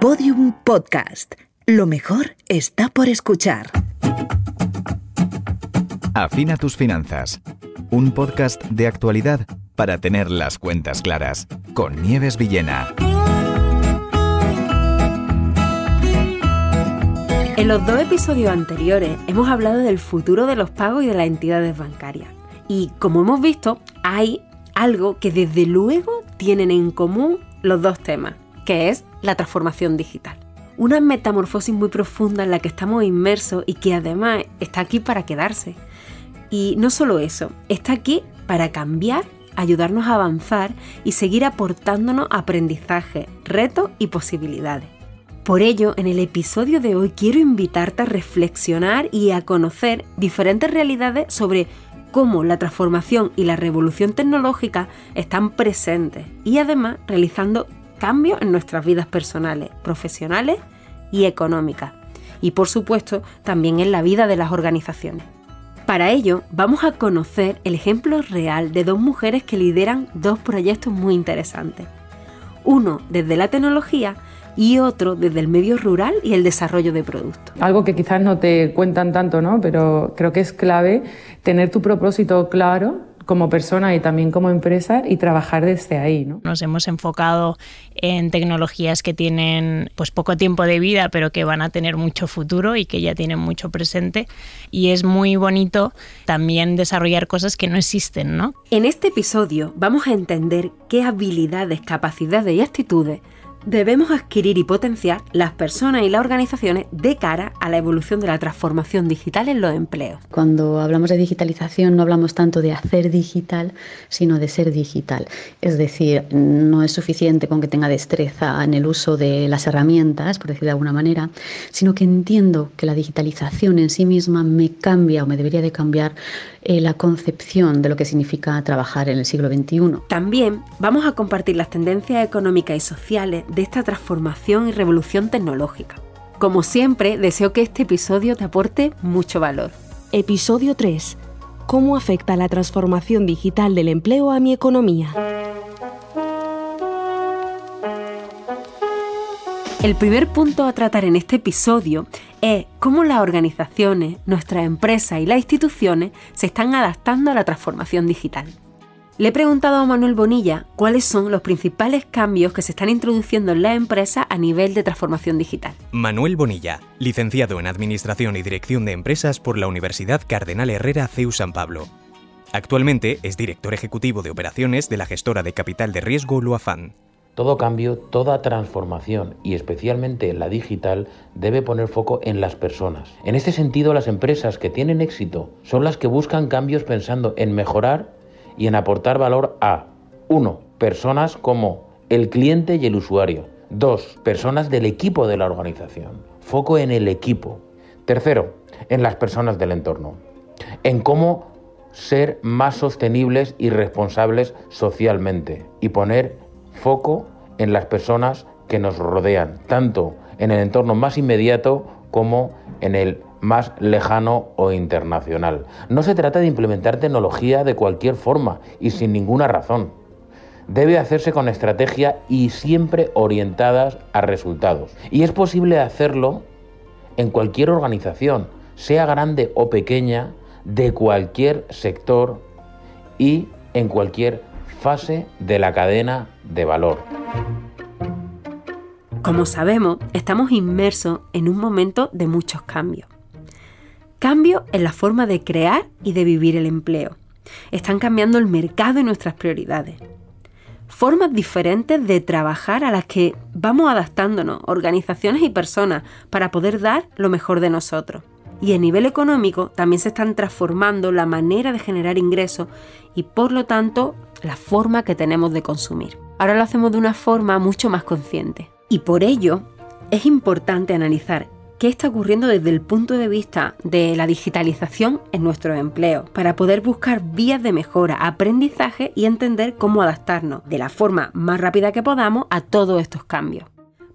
Podium Podcast. Lo mejor está por escuchar. Afina tus finanzas. Un podcast de actualidad para tener las cuentas claras. Con Nieves Villena. En los dos episodios anteriores hemos hablado del futuro de los pagos y de las entidades bancarias. Y como hemos visto, hay algo que desde luego tienen en común los dos temas, que es la transformación digital. Una metamorfosis muy profunda en la que estamos inmersos y que además está aquí para quedarse. Y no solo eso, está aquí para cambiar, ayudarnos a avanzar y seguir aportándonos aprendizaje, retos y posibilidades. Por ello, en el episodio de hoy quiero invitarte a reflexionar y a conocer diferentes realidades sobre cómo la transformación y la revolución tecnológica están presentes y además realizando cambios en nuestras vidas personales, profesionales y económicas. Y por supuesto también en la vida de las organizaciones. Para ello vamos a conocer el ejemplo real de dos mujeres que lideran dos proyectos muy interesantes. Uno desde la tecnología y otro desde el medio rural y el desarrollo de productos. Algo que quizás no te cuentan tanto, ¿no? Pero creo que es clave tener tu propósito claro como persona y también como empresa y trabajar desde ahí. ¿no? Nos hemos enfocado en tecnologías que tienen pues poco tiempo de vida, pero que van a tener mucho futuro y que ya tienen mucho presente. Y es muy bonito también desarrollar cosas que no existen. ¿no? En este episodio vamos a entender qué habilidades, capacidades y actitudes debemos adquirir y potenciar las personas y las organizaciones de cara a la evolución de la transformación digital en los empleos. Cuando hablamos de digitalización no hablamos tanto de hacer digital, sino de ser digital. Es decir, no es suficiente con que tenga destreza en el uso de las herramientas, por decir de alguna manera, sino que entiendo que la digitalización en sí misma me cambia o me debería de cambiar eh, la concepción de lo que significa trabajar en el siglo XXI. También vamos a compartir las tendencias económicas y sociales de esta transformación y revolución tecnológica. Como siempre, deseo que este episodio te aporte mucho valor. Episodio 3. ¿Cómo afecta la transformación digital del empleo a mi economía? El primer punto a tratar en este episodio es cómo las organizaciones, nuestras empresas y las instituciones se están adaptando a la transformación digital. Le he preguntado a Manuel Bonilla cuáles son los principales cambios que se están introduciendo en las empresas a nivel de transformación digital. Manuel Bonilla, licenciado en Administración y Dirección de Empresas por la Universidad Cardenal Herrera CEU San Pablo. Actualmente es director ejecutivo de operaciones de la gestora de capital de riesgo Luafan. Todo cambio, toda transformación y especialmente la digital debe poner foco en las personas. En este sentido, las empresas que tienen éxito son las que buscan cambios pensando en mejorar y en aportar valor a 1. Personas como el cliente y el usuario. 2. Personas del equipo de la organización. Foco en el equipo. Tercero, en las personas del entorno. En cómo ser más sostenibles y responsables socialmente y poner foco en las personas que nos rodean, tanto en el entorno más inmediato como en el más lejano o internacional. No se trata de implementar tecnología de cualquier forma y sin ninguna razón. Debe hacerse con estrategia y siempre orientadas a resultados. Y es posible hacerlo en cualquier organización, sea grande o pequeña, de cualquier sector y en cualquier fase de la cadena de valor. Como sabemos, estamos inmersos en un momento de muchos cambios. Cambios en la forma de crear y de vivir el empleo. Están cambiando el mercado y nuestras prioridades. Formas diferentes de trabajar a las que vamos adaptándonos, organizaciones y personas, para poder dar lo mejor de nosotros. Y a nivel económico también se están transformando la manera de generar ingresos y por lo tanto la forma que tenemos de consumir. Ahora lo hacemos de una forma mucho más consciente. Y por ello es importante analizar qué está ocurriendo desde el punto de vista de la digitalización en nuestros empleos, para poder buscar vías de mejora, aprendizaje y entender cómo adaptarnos de la forma más rápida que podamos a todos estos cambios.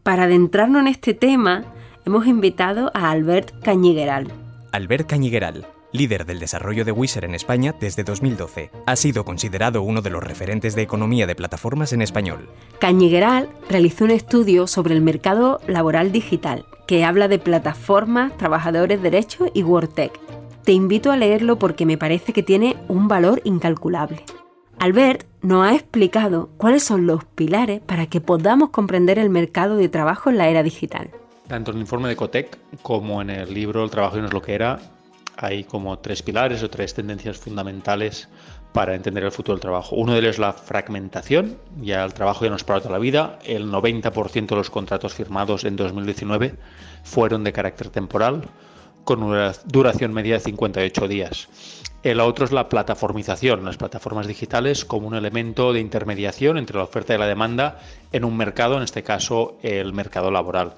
Para adentrarnos en este tema, hemos invitado a Albert Cañigueral. Albert Cañigueral líder del desarrollo de Wizard en España desde 2012. Ha sido considerado uno de los referentes de economía de plataformas en español. Cañigueral realizó un estudio sobre el mercado laboral digital que habla de plataformas, trabajadores derechos y WordTech. Te invito a leerlo porque me parece que tiene un valor incalculable. Albert nos ha explicado cuáles son los pilares para que podamos comprender el mercado de trabajo en la era digital. Tanto en el informe de Cotec como en el libro El trabajo y no es lo que era, hay como tres pilares o tres tendencias fundamentales para entender el futuro del trabajo. Uno de ellos es la fragmentación, ya el trabajo ya no es para toda la vida, el 90% de los contratos firmados en 2019 fueron de carácter temporal, con una duración media de 58 días. El otro es la plataformización, las plataformas digitales como un elemento de intermediación entre la oferta y la demanda en un mercado, en este caso el mercado laboral.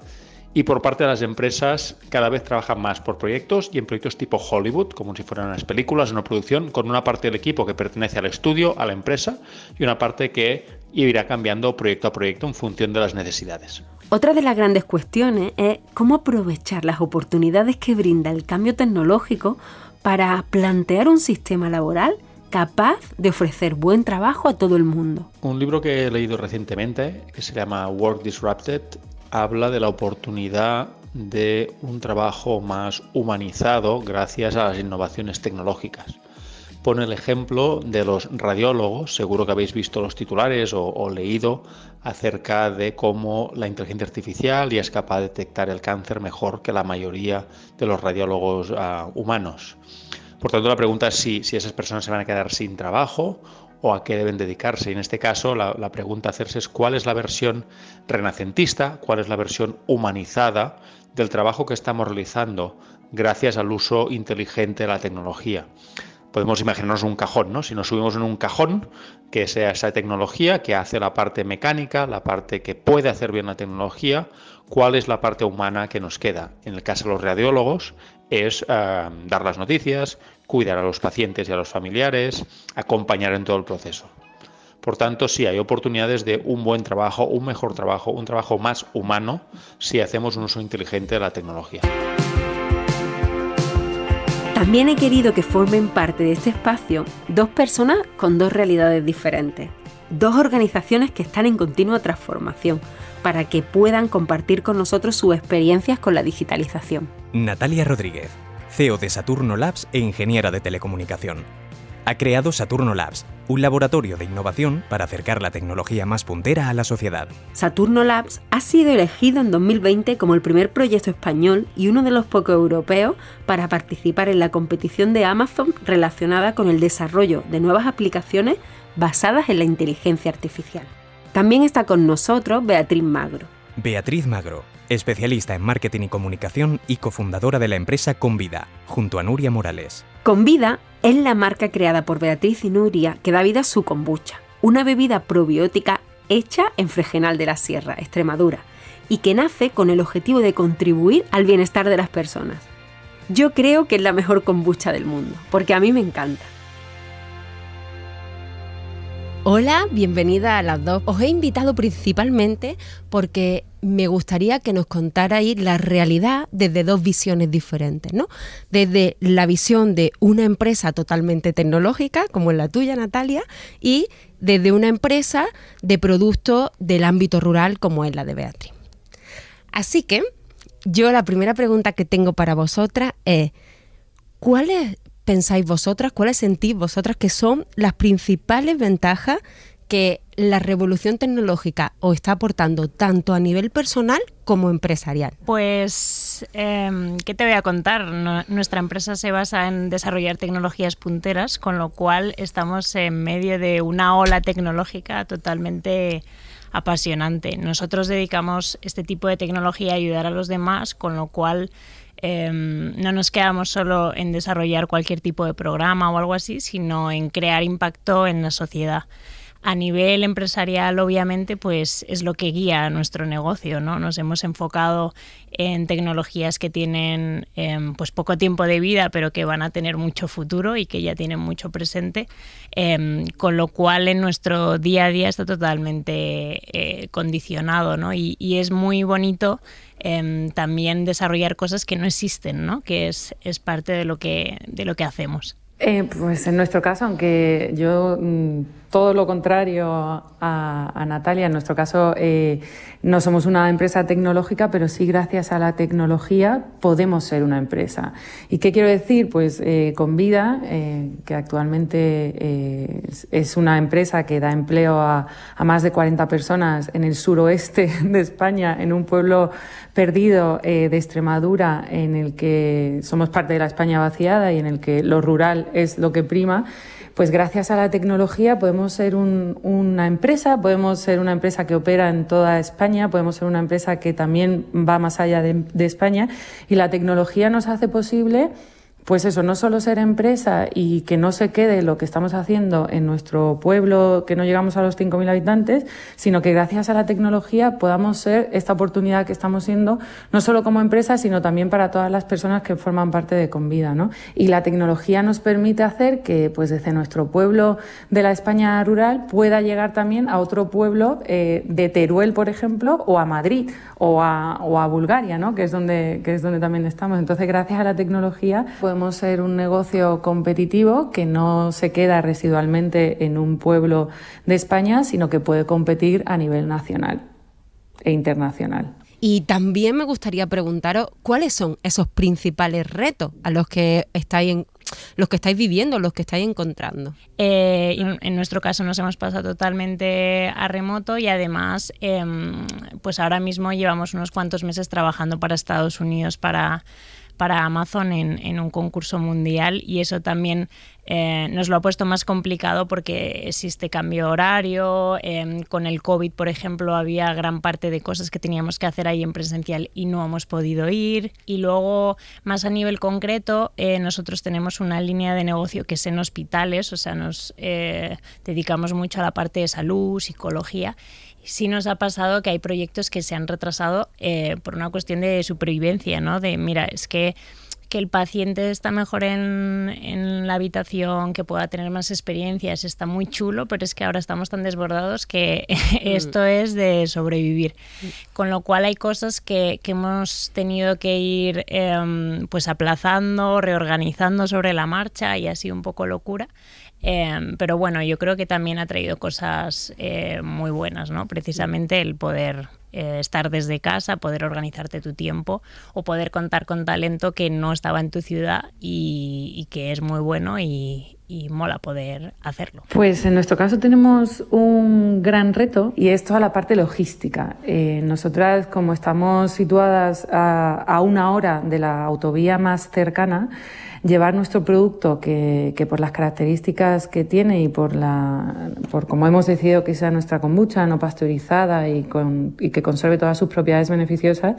Y por parte de las empresas, cada vez trabajan más por proyectos y en proyectos tipo Hollywood, como si fueran unas películas, una producción, con una parte del equipo que pertenece al estudio, a la empresa, y una parte que irá cambiando proyecto a proyecto en función de las necesidades. Otra de las grandes cuestiones es cómo aprovechar las oportunidades que brinda el cambio tecnológico para plantear un sistema laboral capaz de ofrecer buen trabajo a todo el mundo. Un libro que he leído recientemente, que se llama Work Disrupted, habla de la oportunidad de un trabajo más humanizado gracias a las innovaciones tecnológicas. Pone el ejemplo de los radiólogos, seguro que habéis visto los titulares o, leído acerca de cómo la inteligencia artificial ya es capaz de detectar el cáncer mejor que la mayoría de los radiólogos ah, humanos. Por tanto, la pregunta es si, si esas personas se van a quedar sin trabajo o a qué deben dedicarse. Y en este caso, la, pregunta a hacerse es cuál es la versión renacentista, cuál es la versión humanizada del trabajo que estamos realizando gracias al uso inteligente de la tecnología. Podemos imaginarnos un cajón, ¿no? Si nos subimos en un cajón, que sea esa tecnología que hace la parte mecánica, la parte que puede hacer bien la tecnología, ¿cuál es la parte humana que nos queda? En el caso de los radiólogos, es eh, dar las noticias, cuidar a los pacientes y a los familiares, acompañar en todo el proceso. Por tanto, sí hay oportunidades de un buen trabajo, un mejor trabajo, un trabajo más humano si hacemos un uso inteligente de la tecnología. También he querido que formen parte de este espacio dos personas con dos realidades diferentes, dos organizaciones que están en continua transformación para que puedan compartir con nosotros sus experiencias con la digitalización. Natalia Rodríguez, CEO de Saturno Labs e ingeniera de telecomunicación. Ha creado Saturno Labs, un laboratorio de innovación para acercar la tecnología más puntera a la sociedad. Saturno Labs ha sido elegido en 2020 como el primer proyecto español y uno de los pocos europeos para participar en la competición de Amazon relacionada con el desarrollo de nuevas aplicaciones basadas en la inteligencia artificial. También está con nosotros Beatriz Magro. Beatriz Magro, especialista en marketing y comunicación y cofundadora de la empresa Convida, junto a Nuria Morales. Convida es la marca creada por Beatriz y Nuria que da vida a su kombucha, una bebida probiótica hecha en Fregenal de la Sierra, Extremadura, y que nace con el objetivo de contribuir al bienestar de las personas. Yo creo que es la mejor kombucha del mundo, porque a mí me encanta. Hola, bienvenida a las dos. Os he invitado principalmente porque me gustaría que nos contarais la realidad desde dos visiones diferentes, ¿no? Desde la visión de una empresa totalmente tecnológica, como es la tuya, Natalia, y desde una empresa de productos del ámbito rural, como es la de Beatriz. Así que yo la primera pregunta que tengo para vosotras es, ¿cuál es pensáis vosotras, cuáles sentís vosotras que son las principales ventajas que la revolución tecnológica os está aportando tanto a nivel personal como empresarial? Pues, em, ¿qué te voy a contar? nuestra empresa se basa en desarrollar tecnologías punteras, con lo cual estamos en medio de una ola tecnológica totalmente apasionante. Nosotros dedicamos este tipo de tecnología a ayudar a los demás, con lo cual Em, no nos quedamos solo en desarrollar cualquier tipo de programa o algo así, sino en crear impacto en la sociedad. A nivel empresarial, obviamente, pues es lo que guía nuestro negocio, ¿no? Nos hemos enfocado en tecnologías que tienen em, pues poco tiempo de vida, pero que van a tener mucho futuro y que ya tienen mucho presente, em, con lo cual en nuestro día a día está totalmente eh, condicionado, ¿no? Y, y, es muy bonito em, también desarrollar cosas que no existen, ¿no? que es, es parte de lo que, de lo que hacemos. Eh, pues en nuestro caso, aunque yo mm, todo lo contrario a, Natalia, en nuestro caso eh, no somos una empresa tecnológica, pero sí gracias a la tecnología podemos ser una empresa. ¿Y qué quiero decir? Pues eh, con Vida, que actualmente es una empresa que da empleo a, a más de 40 personas en el suroeste de España, en un pueblo perdido de Extremadura, en el que somos parte de la España vaciada y en el que lo rural es lo que prima, pues gracias a la tecnología podemos ser una empresa, podemos ser una empresa que opera en toda España, podemos ser una empresa que también va más allá de España y la tecnología nos hace posible pues eso, no solo ser empresa y que no se quede lo que estamos haciendo en nuestro pueblo, que no llegamos a los 5.000 habitantes, sino que gracias a la tecnología podamos ser esta oportunidad que estamos siendo, no solo como empresa, sino también para todas las personas que forman parte de Convida. ¿no? Y la tecnología nos permite hacer que pues desde nuestro pueblo de la España rural pueda llegar también a otro pueblo eh, de Teruel, por ejemplo, o a Madrid o a, Bulgaria, ¿no? que, es donde, que es donde también estamos. Entonces, gracias a la tecnología ser un negocio competitivo que no se queda residualmente en un pueblo de España, sino que puede competir a nivel nacional e internacional. Y también me gustaría preguntaros cuáles son esos principales retos a los que estáis en, los que estáis viviendo, los que estáis encontrando. Eh, en nuestro caso nos hemos pasado totalmente a remoto y además, em, pues ahora mismo llevamos unos cuantos meses trabajando para Estados Unidos para para Amazon en, un concurso mundial y eso también eh, nos lo ha puesto más complicado porque existe cambio horario, em, con el COVID, por ejemplo, había gran parte de cosas que teníamos que hacer ahí en presencial y no hemos podido ir. Y luego, más a nivel concreto, eh, nosotros tenemos una línea de negocio que es en hospitales, o sea, nos eh, dedicamos mucho a la parte de salud, psicología sí nos ha pasado que hay proyectos que se han retrasado eh, por una cuestión de supervivencia, ¿no? De, mira, es que que el paciente está mejor en, en, la habitación, que pueda tener más experiencias, está muy chulo, pero es que ahora estamos tan desbordados que esto es de sobrevivir. Con lo cual hay cosas que, que hemos tenido que ir em, pues aplazando, reorganizando sobre la marcha y así un poco locura. Em, pero bueno, yo creo que también ha traído cosas eh, muy buenas, ¿no? Precisamente el poder eh, estar desde casa, poder organizarte tu tiempo o poder contar con talento que no estaba en tu ciudad y, que es muy bueno y, mola poder hacerlo. Pues en nuestro caso tenemos un gran reto y es toda la parte logística. Eh, nosotras, como estamos situadas a una hora de la autovía más cercana, llevar nuestro producto que, por las características que tiene y por, la, por como hemos decidido que sea nuestra kombucha no pasteurizada y, con, y que conserve todas sus propiedades beneficiosas,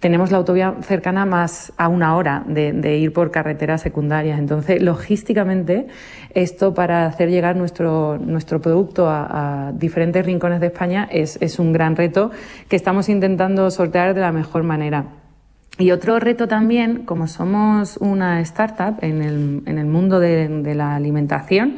tenemos la autovía cercana más a una hora de, ir por carreteras secundarias. Entonces, logísticamente, esto para hacer llegar nuestro, nuestro producto a, diferentes rincones de España es, es un gran reto que estamos intentando sortear de la mejor manera. Y otro reto también, como somos una startup en el, en el mundo de, la alimentación,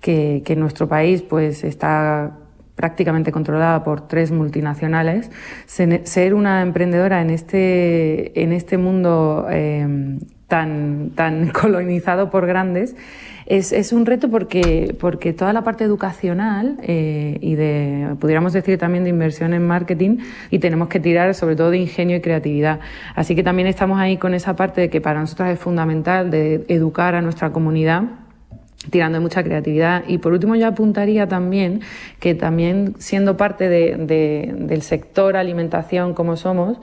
que, que, en nuestro país pues está prácticamente controlada por tres multinacionales, ser una emprendedora en este, en este mundo eh, tan, tan colonizado por grandes es, es un reto porque, porque toda la parte educacional eh, y de, pudiéramos decir también de inversión en marketing, y tenemos que tirar sobre todo de ingenio y creatividad. Así que también estamos ahí con esa parte de que para nosotros es fundamental de educar a nuestra comunidad tirando de mucha creatividad. Y por último yo apuntaría también que también siendo parte de, del sector alimentación como somos,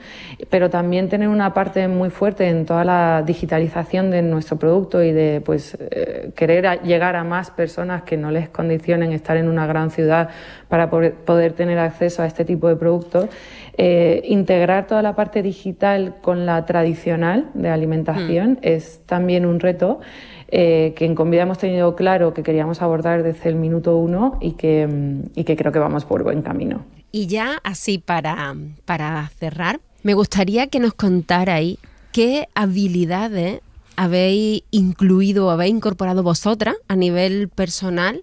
pero también tener una parte muy fuerte en toda la digitalización de nuestro producto y de pues eh, querer llegar a más personas que no les condicionen estar en una gran ciudad para poder, tener acceso a este tipo de productos. Eh, integrar toda la parte digital con la tradicional de alimentación mm. es también un reto. Eh, que en Convida hemos tenido claro que queríamos abordar desde el minuto uno y que, y que creo que vamos por buen camino. Y ya así para, para cerrar, me gustaría que nos contarais qué habilidades habéis incluido o habéis incorporado vosotras a nivel personal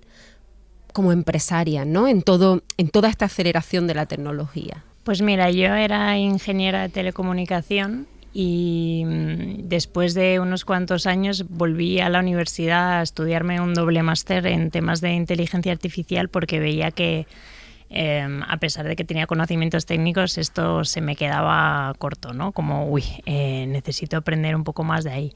como empresaria, ¿no? En todo, en toda esta aceleración de la tecnología. Pues mira, yo era ingeniera de telecomunicación y mm, después de unos cuantos años volví a la universidad a estudiarme un doble máster en temas de inteligencia artificial porque veía que em, a pesar de que tenía conocimientos técnicos esto se me quedaba corto, ¿no? Como, uy, eh, necesito aprender un poco más de ahí.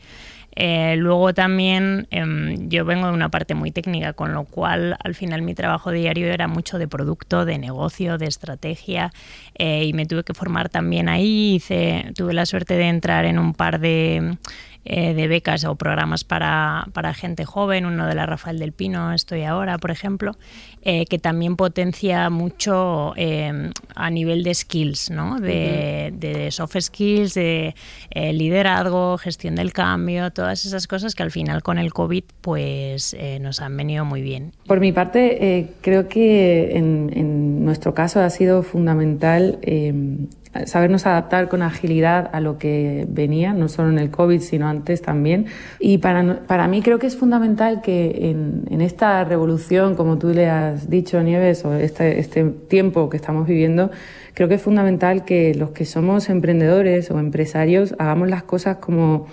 Eh, luego también em, yo vengo de una parte muy técnica, con lo cual al final mi trabajo diario era mucho de producto, de negocio, de estrategia eh, y me tuve que formar también ahí. Hice, tuve la suerte de entrar en un par de eh, de becas o programas para, gente joven, uno de la Rafael del Pino, estoy ahora, por ejemplo, eh, que también potencia mucho eh, a nivel de skills, ¿no? de, soft skills, de liderazgo, gestión del cambio, todas esas cosas que al final con el COVID pues nos han venido muy bien. Por mi parte, creo que en, en, nuestro caso ha sido fundamental sabernos adaptar con agilidad a lo que venía, no solo en el COVID, sino antes también. Y para, para mí creo que es fundamental que en, en, esta revolución, como tú le has dicho, Nieves, o este, este tiempo que estamos viviendo, creo que es fundamental que los que somos emprendedores o empresarios hagamos las cosas como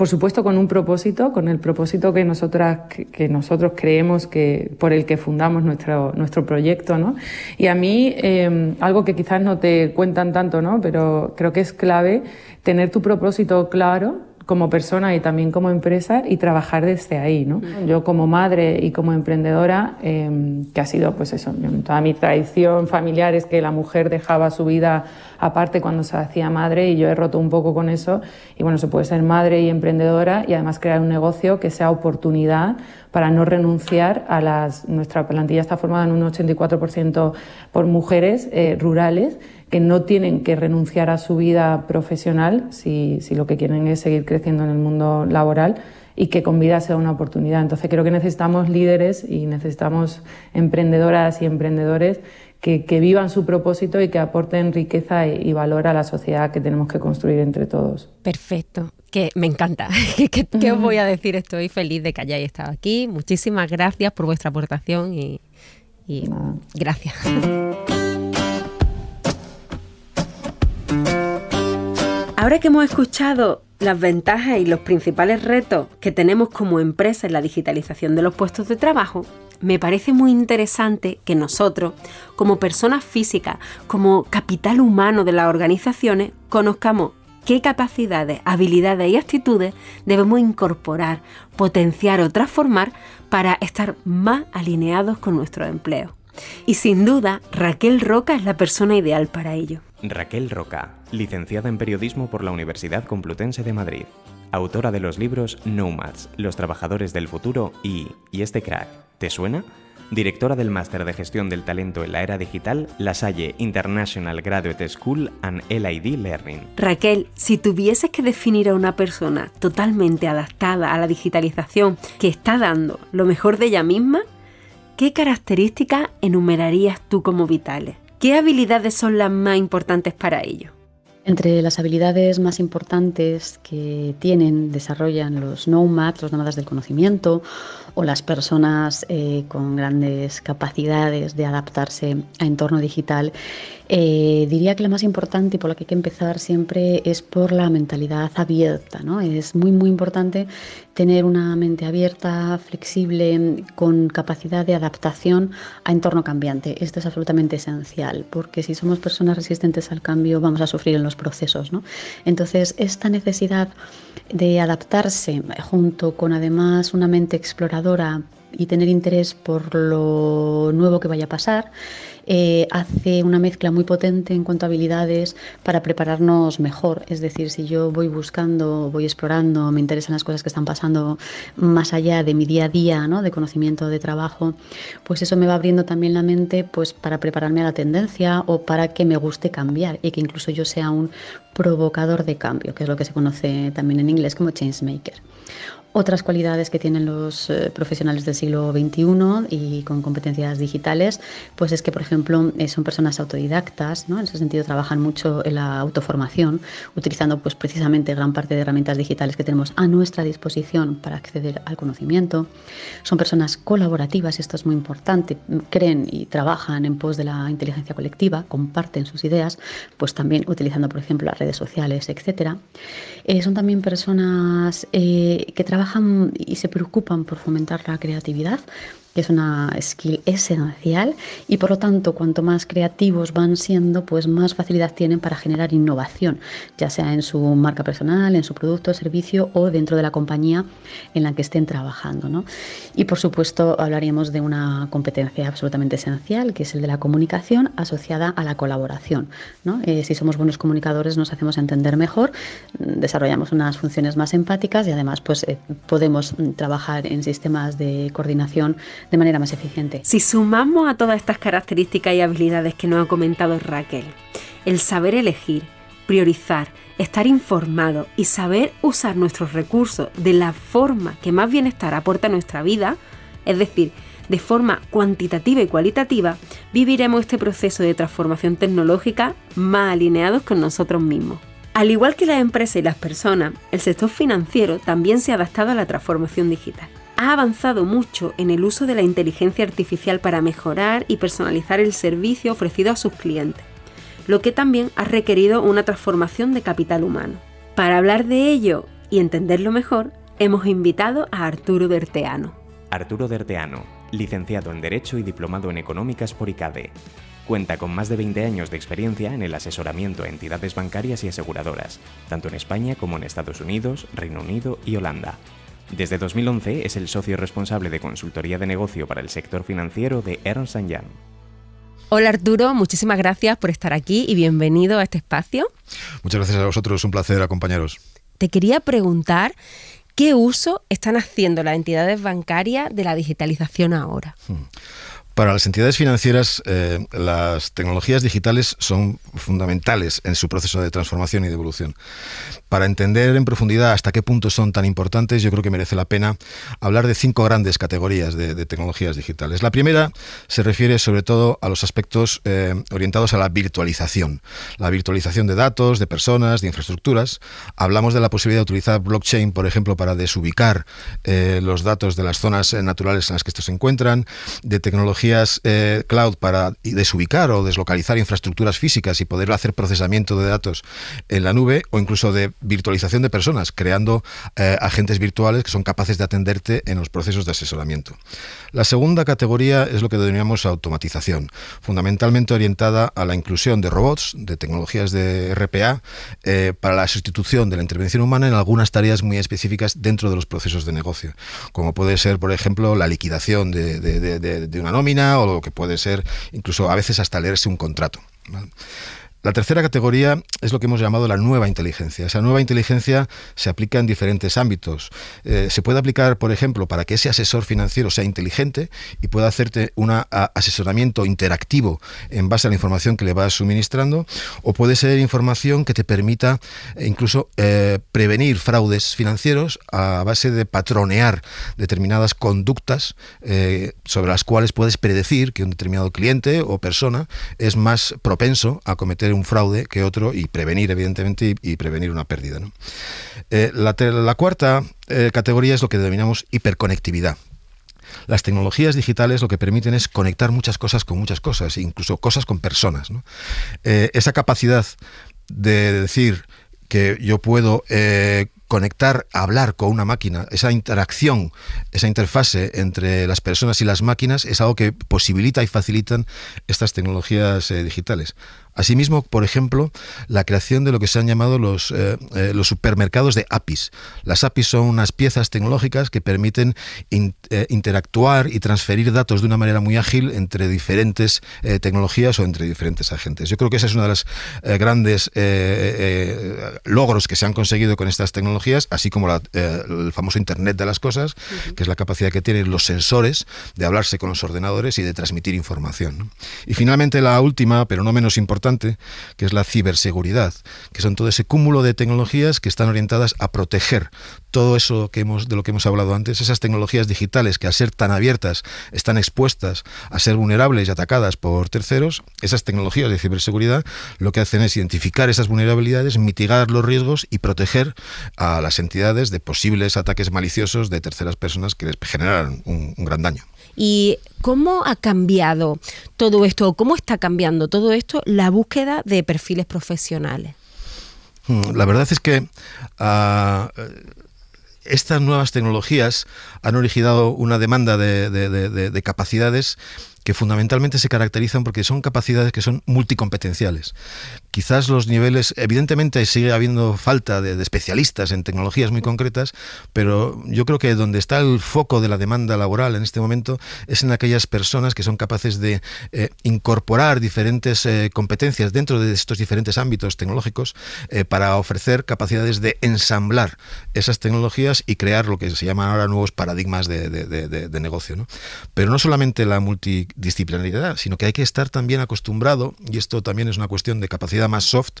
por supuesto con un propósito, con el propósito que nosotras que nosotros creemos que por el que fundamos nuestro nuestro proyecto, ¿no? Y a mí em, algo que quizás no te cuentan tanto, ¿no? Pero creo que es clave tener tu propósito claro como persona y también como empresa y trabajar desde ahí. ¿no? Yo como madre y como emprendedora, em, que ha sido pues eso, toda mi tradición familiar es que la mujer dejaba su vida aparte cuando se hacía madre y yo he roto un poco con eso y bueno, se puede ser madre y emprendedora y además crear un negocio que sea oportunidad para no renunciar a las... Nuestra plantilla está formada en un 84% por mujeres eh, rurales que no tienen que renunciar a su vida profesional si, si lo que quieren es seguir creciendo en el mundo laboral y que con vida sea una oportunidad. Entonces creo que necesitamos líderes y necesitamos emprendedoras y emprendedores que, que vivan su propósito y que aporten riqueza y, valor a la sociedad que tenemos que construir entre todos. Perfecto, que me encanta. ¿Qué, qué os voy a decir? Estoy feliz de que hayáis estado aquí. Muchísimas gracias por vuestra aportación y, y gracias. Ahora que hemos escuchado las ventajas y los principales retos que tenemos como empresa en la digitalización de los puestos de trabajo, me parece muy interesante que nosotros, como personas físicas, como capital humano de las organizaciones, conozcamos qué capacidades, habilidades y actitudes debemos incorporar, potenciar o transformar para estar más alineados con nuestro empleo. Y sin duda, Raquel Roca es la persona ideal para ello. Raquel Roca, licenciada en periodismo por la Universidad Complutense de Madrid, autora de los libros Nomads, Los Trabajadores del Futuro y ¿Y este crack? ¿Te suena? Directora del Máster de Gestión del Talento en la Era Digital, La Salle International Graduate School and LID Learning. Raquel, si tuvieses que definir a una persona totalmente adaptada a la digitalización que está dando lo mejor de ella misma, ¿qué características enumerarías tú como vitales? ¿Qué habilidades son las más importantes para ello? Entre las habilidades más importantes que tienen, desarrollan los nomads, los nómadas del conocimiento, o las personas eh, con grandes capacidades de adaptarse a entorno digital, eh, diría que la más importante y por la que hay que empezar siempre es por la mentalidad abierta. ¿no? Es muy, muy importante tener una mente abierta, flexible, con capacidad de adaptación a entorno cambiante. Esto es absolutamente esencial, porque si somos personas resistentes al cambio vamos a sufrir en los procesos. ¿no? Entonces, esta necesidad de adaptarse junto con además una mente exploradora y tener interés por lo nuevo que vaya a pasar, eh, hace una mezcla muy potente en cuanto a habilidades para prepararnos mejor. Es decir, si yo voy buscando, voy explorando, me interesan las cosas que están pasando más allá de mi día a día, ¿no? de conocimiento, de trabajo, pues eso me va abriendo también la mente pues, para prepararme a la tendencia o para que me guste cambiar y que incluso yo sea un provocador de cambio, que es lo que se conoce también en inglés como change maker. Otras cualidades que tienen los eh, profesionales del siglo XXI y con competencias digitales, pues es que, por ejemplo, eh, son personas autodidactas, ¿no? En ese sentido trabajan mucho en la autoformación, utilizando pues precisamente gran parte de herramientas digitales que tenemos a nuestra disposición para acceder al conocimiento. Son personas colaborativas, esto es muy importante, creen y trabajan en pos de la inteligencia colectiva, comparten sus ideas, pues también utilizando, por ejemplo, las redes sociales, etcétera. Eh, son también personas que trabajan trabajan y se preocupan por fomentar la creatividad, que es una skill esencial y por lo tanto cuanto más creativos van siendo, pues más facilidad tienen para generar innovación, ya sea en su marca personal, en su producto servicio o dentro de la compañía en la que estén trabajando. ¿no? Y por supuesto hablaríamos de una competencia absolutamente esencial, que es el de la comunicación asociada a la colaboración. ¿no? Eh, si somos buenos comunicadores nos hacemos entender mejor, desarrollamos unas funciones más empáticas y además pues, eh, podemos trabajar en sistemas de coordinación de manera más eficiente. Si sumamos a todas estas características y habilidades que nos ha comentado Raquel, el saber elegir, priorizar, estar informado y saber usar nuestros recursos de la forma que más bienestar aporta a nuestra vida, es decir, de forma cuantitativa y cualitativa, viviremos este proceso de transformación tecnológica más alineados con nosotros mismos. Al igual que las empresas y las personas, el sector financiero también se ha adaptado a la transformación digital ha avanzado mucho en el uso de la inteligencia artificial para mejorar y personalizar el servicio ofrecido a sus clientes, lo que también ha requerido una transformación de capital humano. Para hablar de ello y entenderlo mejor, hemos invitado a Arturo Derteano. Arturo Derteano, licenciado en Derecho y diplomado en Económicas por ICADE. Cuenta con más de 20 años de experiencia en el asesoramiento a entidades bancarias y aseguradoras, tanto en España como en Estados Unidos, Reino Unido y Holanda. Desde 2011 es el socio responsable de consultoría de negocio para el sector financiero de Ernst Young. Hola Arturo, muchísimas gracias por estar aquí y bienvenido a este espacio. Muchas gracias a vosotros, un placer acompañaros. Te quería preguntar qué uso están haciendo las entidades bancarias de la digitalización ahora. Hmm. Para las entidades financieras, eh, las tecnologías digitales son fundamentales en su proceso de transformación y de evolución. Para entender en profundidad hasta qué punto son tan importantes, yo creo que merece la pena hablar de cinco grandes categorías de, tecnologías digitales. La primera se refiere sobre todo a los aspectos eh, orientados a la virtualización. La virtualización de datos, de personas, de infraestructuras. Hablamos de la posibilidad de utilizar blockchain, por ejemplo, para desubicar eh, los datos de las zonas naturales en las que estos se encuentran, de tecnología eh, cloud para desubicar o deslocalizar infraestructuras físicas y poder hacer procesamiento de datos en la nube o incluso de virtualización de personas, creando eh, agentes virtuales que son capaces de atenderte en los procesos de asesoramiento. La segunda categoría es lo que denominamos automatización, fundamentalmente orientada a la inclusión de robots, de tecnologías de RPA, eh, para la sustitución de la intervención humana en algunas tareas muy específicas dentro de los procesos de negocio, como puede ser, por ejemplo, la liquidación de, de una nómina, o lo que puede ser incluso a veces hasta leerse un contrato. La tercera categoría es lo que hemos llamado la nueva inteligencia. Esa nueva inteligencia se aplica en diferentes ámbitos. Eh, se puede aplicar, por ejemplo, para que ese asesor financiero sea inteligente y pueda hacerte un asesoramiento interactivo en base a la información que le vas suministrando, o puede ser información que te permita eh, incluso eh, prevenir fraudes financieros a base de patronear determinadas conductas sobre las cuales puedes predecir que un determinado cliente o persona es más propenso a cometer un fraude que otro y prevenir, evidentemente, y, prevenir una pérdida. Eh, la, cuarta eh, categoría es lo que denominamos hiperconectividad. Las tecnologías digitales lo que permiten es conectar muchas cosas con muchas cosas, incluso cosas con personas. Eh, esa capacidad de decir que yo puedo conectar, hablar con una máquina, esa interacción, esa interfase entre las personas y las máquinas es algo que posibilita y facilitan estas tecnologías digitales. Asimismo, por ejemplo, la creación de lo que se han llamado los, eh, eh, los supermercados de APIs. Las APIs son unas piezas tecnológicas que permiten eh, interactuar y transferir datos de una manera muy ágil entre diferentes tecnologías o entre diferentes agentes. Yo creo que ese es uno de los grandes logros que se han conseguido con estas tecnologías, así como el famoso Internet de las Cosas, que es la capacidad que tienen los sensores de hablarse con los ordenadores y de transmitir información. Y finalmente la última, pero no menos importante, importante, que es la ciberseguridad, que son todo ese cúmulo de tecnologías que están orientadas a proteger todo eso que hemos, de lo que hemos hablado antes, esas tecnologías digitales que al ser tan abiertas están expuestas a ser vulnerables y atacadas por terceros, esas tecnologías de ciberseguridad lo que hacen es identificar esas vulnerabilidades, mitigar los riesgos y proteger a las entidades de posibles ataques maliciosos de terceras personas que les generaran un, un gran daño. ¿Y cómo ha cambiado todo esto, cómo está cambiando todo esto la búsqueda de perfiles profesionales? Hmm, la verdad es que uh, estas nuevas tecnologías han originado una demanda de, de, de, de capacidades que fundamentalmente se caracterizan porque son capacidades que son multicompetenciales. Quizás los niveles, evidentemente sigue habiendo falta de, especialistas en tecnologías muy concretas, pero yo creo que donde está el foco de la demanda laboral en este momento es en aquellas personas que son capaces de eh, incorporar diferentes eh, competencias dentro de estos diferentes ámbitos tecnológicos eh, para ofrecer capacidades de ensamblar esas tecnologías y crear lo que se llaman ahora nuevos paradigmas de, de, de negocio. ¿no? Pero no solamente la multi disciplinaridad, sino que hay que estar también acostumbrado, y esto también es una cuestión de capacidad más soft,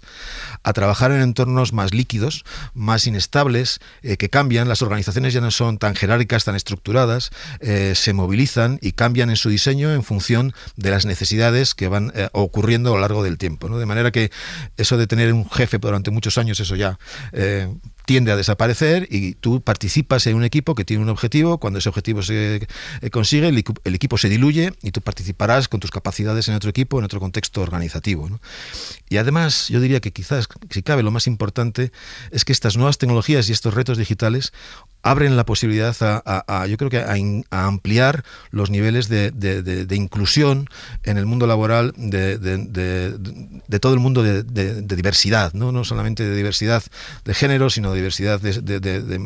a trabajar en entornos más líquidos, más inestables, eh, que cambian, las organizaciones ya no son tan jerárquicas, tan estructuradas, eh, se movilizan y cambian en su diseño en función de las necesidades que van eh, ocurriendo a lo largo del tiempo. ¿no? De manera que eso de tener un jefe durante muchos años, eso ya tiende a desaparecer y tú participas en un equipo que tiene un objetivo, cuando ese objetivo se eh, consigue, el, equipo se diluye y tú participarás con tus capacidades en otro equipo, en otro contexto organizativo. Y además, yo diría que quizás, si cabe, lo más importante es que estas nuevas tecnologías y estos retos digitales abren la posibilidad a, yo creo que a, ampliar los niveles de, inclusión en el mundo laboral de, todo el mundo de, diversidad, ¿no? no solamente de diversidad de género, sino de diversidad de,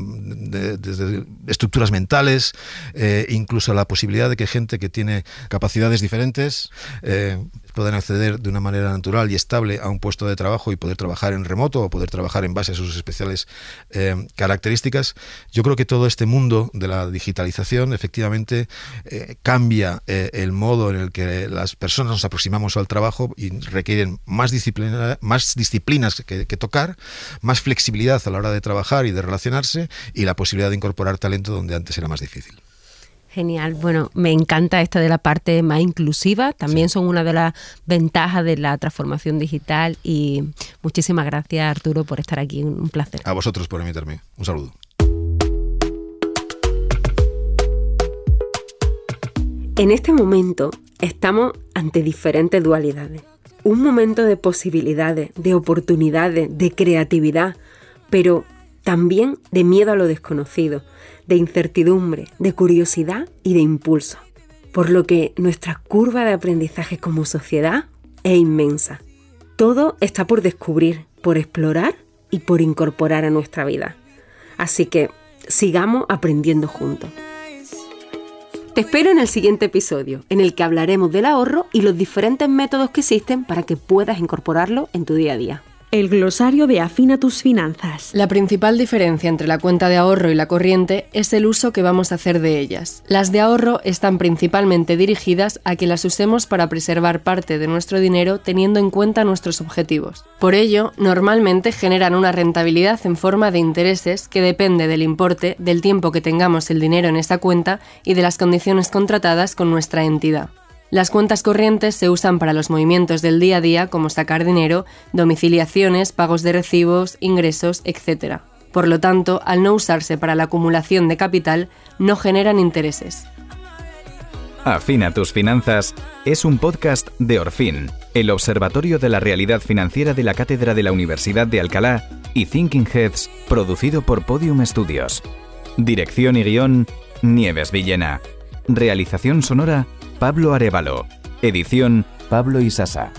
estructuras mentales, eh, incluso la posibilidad de que gente que tiene capacidades diferentes eh, puedan acceder de una manera natural y estable a un puesto de trabajo y poder trabajar en remoto o poder trabajar en base a sus especiales eh, características. Yo creo que todo este mundo de la digitalización efectivamente eh, cambia eh, el modo en el que las personas nos aproximamos al trabajo y requieren más, disciplina, más disciplinas que, que tocar, más flexibilidad a la hora de trabajar y de relacionarse y la posibilidad de incorporar talento donde antes era más difícil. Genial. Bueno, me encanta esto de la parte más inclusiva. También sí. son una de las ventajas de la transformación digital. Y muchísimas gracias, Arturo, por estar aquí. Un placer. A vosotros por invitarme. Un saludo. En este momento estamos ante diferentes dualidades. Un momento de posibilidades, de oportunidades, de creatividad, pero también de miedo a lo desconocido, de incertidumbre, de curiosidad y de impulso. Por lo que nuestra curva de aprendizaje como sociedad es inmensa. Todo está por descubrir, por explorar y por incorporar a nuestra vida. Así que sigamos aprendiendo juntos. Te espero en el siguiente episodio, en el que hablaremos del ahorro y los diferentes métodos que existen para que puedas incorporarlo en tu día a día. El glosario de Afina tus finanzas. La principal diferencia entre la cuenta de ahorro y la corriente es el uso que vamos a hacer de ellas. Las de ahorro están principalmente dirigidas a que las usemos para preservar parte de nuestro dinero teniendo en cuenta nuestros objetivos. Por ello, normalmente generan una rentabilidad en forma de intereses que depende del importe, del tiempo que tengamos el dinero en esa cuenta y de las condiciones contratadas con nuestra entidad. Las cuentas corrientes se usan para los movimientos del día a día como sacar dinero, domiciliaciones, pagos de recibos, ingresos, etc. Por lo tanto, al no usarse para la acumulación de capital, no generan intereses. Afina tus finanzas es un podcast de Orfin, el Observatorio de la Realidad Financiera de la Cátedra de la Universidad de Alcalá y Thinking Heads, producido por Podium Studios. Dirección y guion, Nieves Villena. Realización sonora, Pablo Arevalo. Edición Pablo Isasa.